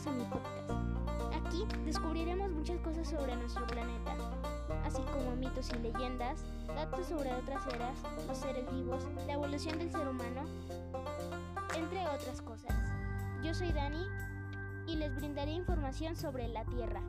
bienvenidos a mi podcast. Aquí descubriremos muchas cosas sobre nuestro planeta, así como mitos y leyendas, datos sobre otras eras, los seres vivos, la evolución del ser humano, entre otras cosas. Yo soy Dani y les brindaré información sobre la Tierra.